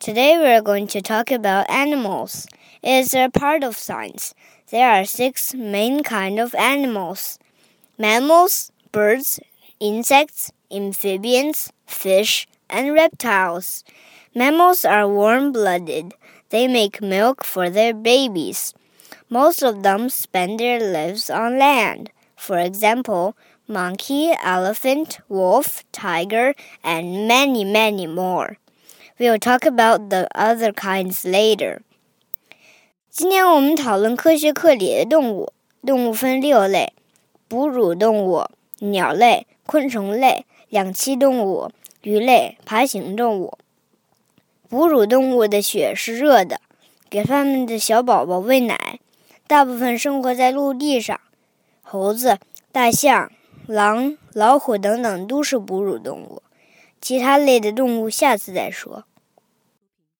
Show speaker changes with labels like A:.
A: Today we are going to talk about animals. It is a part of science. There are six main kind of animals. Mammals, birds, insects, amphibians, fish, and reptiles. Mammals are warm-blooded. They make milk for their babies. Most of them spend their lives on land. For example, monkey, elephant, wolf, tiger, and many, many more. We'll talk about the other kinds later. 今天我们讨论科学课里的动物。动物分六类：哺乳动物、鸟类、昆虫类、两栖动物、鱼类、爬行动物。哺乳动物的血是热的，给它们的小宝宝喂奶。大部分生活在陆地上。猴子、大象、狼、老虎等等都是哺乳动物。其他类的动物下次再说。